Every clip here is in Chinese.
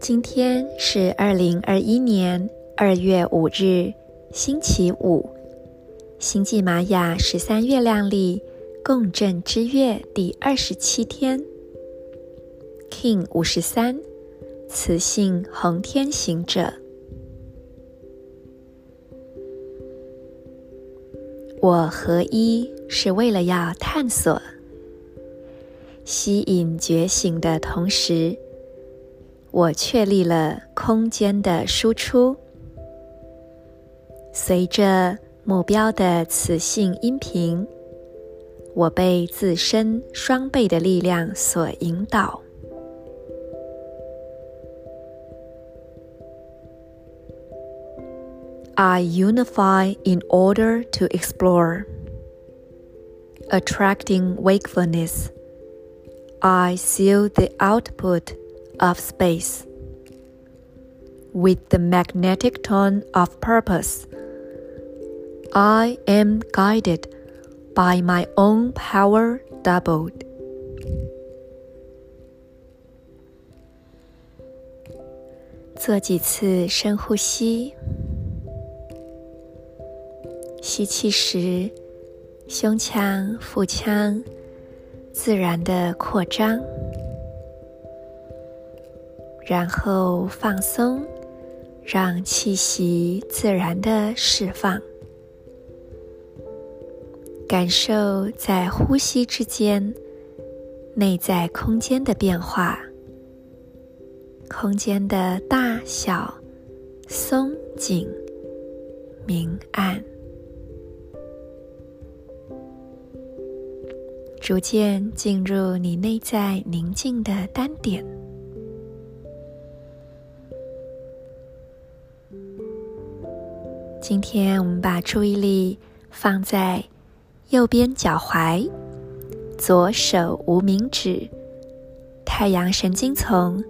今天是二零二一年二月五日，星期五，星际玛雅十三月亮历共振之月第二十七天，King 五十三，雌性红天行者。我合一是为了要探索、吸引觉醒的同时。我确立了空间的输出，随着目标的磁性音频，我被自身双倍的力量所引导。I unify in order to explore, attracting wakefulness. I seal the output. Of space, with the magnetic tone of purpose, I am guided by my own power doubled. 吸气时，胸腔、腹腔自然的扩张。然后放松，让气息自然的释放，感受在呼吸之间内在空间的变化，空间的大小、松紧、明暗，逐渐进入你内在宁静的单点。今天我们把注意力放在右边脚踝、左手无名指、太阳神经丛、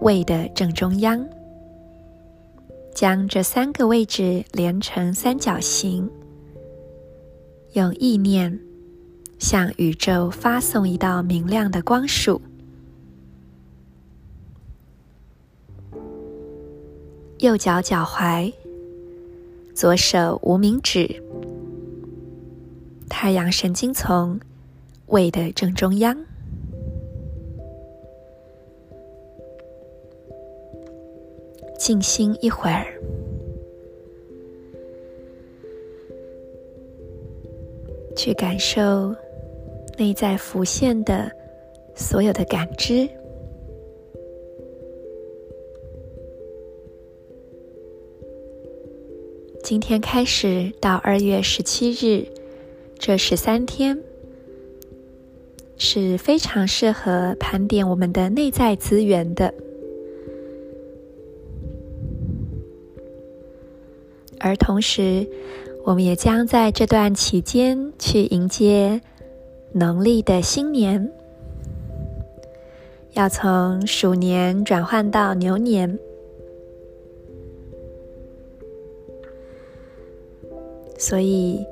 胃的正中央，将这三个位置连成三角形，用意念向宇宙发送一道明亮的光束。右脚脚踝。左手无名指，太阳神经丛，胃的正中央。静心一会儿，去感受内在浮现的所有的感知。今天开始到二月十七日，这十三天是非常适合盘点我们的内在资源的，而同时，我们也将在这段期间去迎接农历的新年，要从鼠年转换到牛年。所以，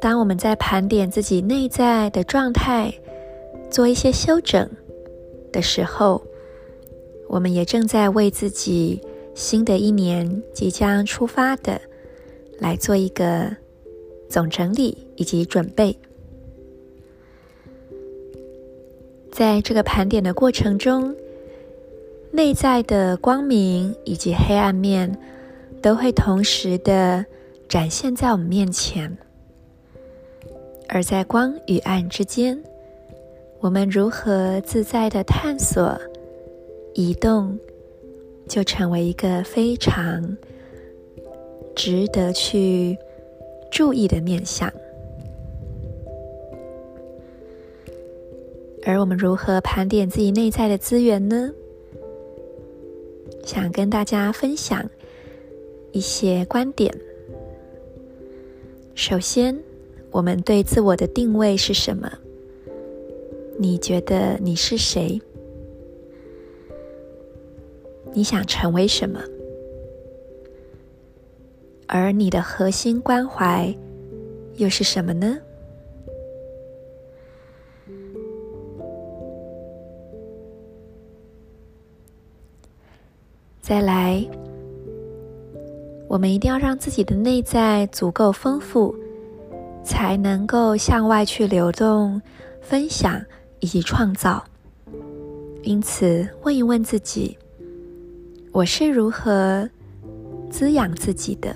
当我们在盘点自己内在的状态，做一些修整的时候，我们也正在为自己新的一年即将出发的来做一个总整理以及准备。在这个盘点的过程中，内在的光明以及黑暗面都会同时的。展现在我们面前，而在光与暗之间，我们如何自在的探索、移动，就成为一个非常值得去注意的面向。而我们如何盘点自己内在的资源呢？想跟大家分享一些观点。首先，我们对自我的定位是什么？你觉得你是谁？你想成为什么？而你的核心关怀又是什么呢？再来，我们一定要让自己的内在足够丰富，才能够向外去流动、分享以及创造。因此，问一问自己：我是如何滋养自己的？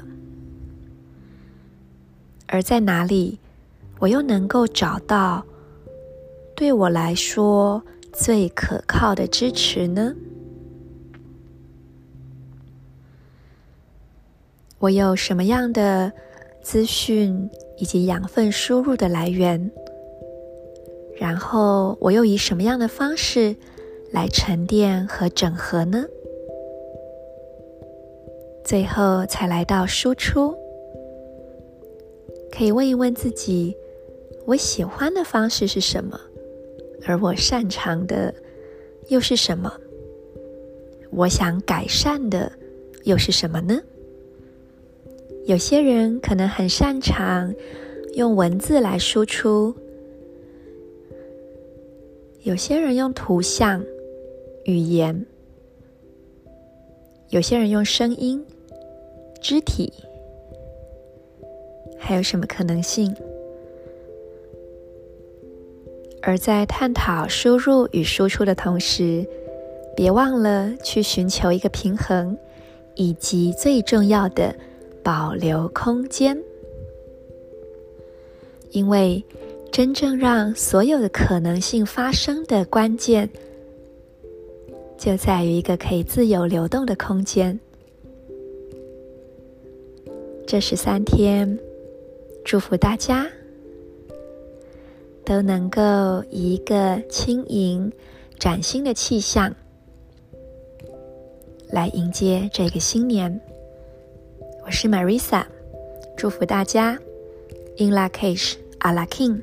而在哪里，我又能够找到对我来说最可靠的支持呢？我有什么样的资讯以及养分输入的来源？然后我又以什么样的方式来沉淀和整合呢？最后才来到输出，可以问一问自己：我喜欢的方式是什么？而我擅长的又是什么？我想改善的又是什么呢？有些人可能很擅长用文字来输出，有些人用图像、语言，有些人用声音、肢体，还有什么可能性？而在探讨输入与输出的同时，别忘了去寻求一个平衡，以及最重要的。保留空间，因为真正让所有的可能性发生的关键，就在于一个可以自由流动的空间。这十三天，祝福大家都能够以一个轻盈、崭新的气象来迎接这个新年。我是 Marisa，祝福大家，In lakesh Ala King。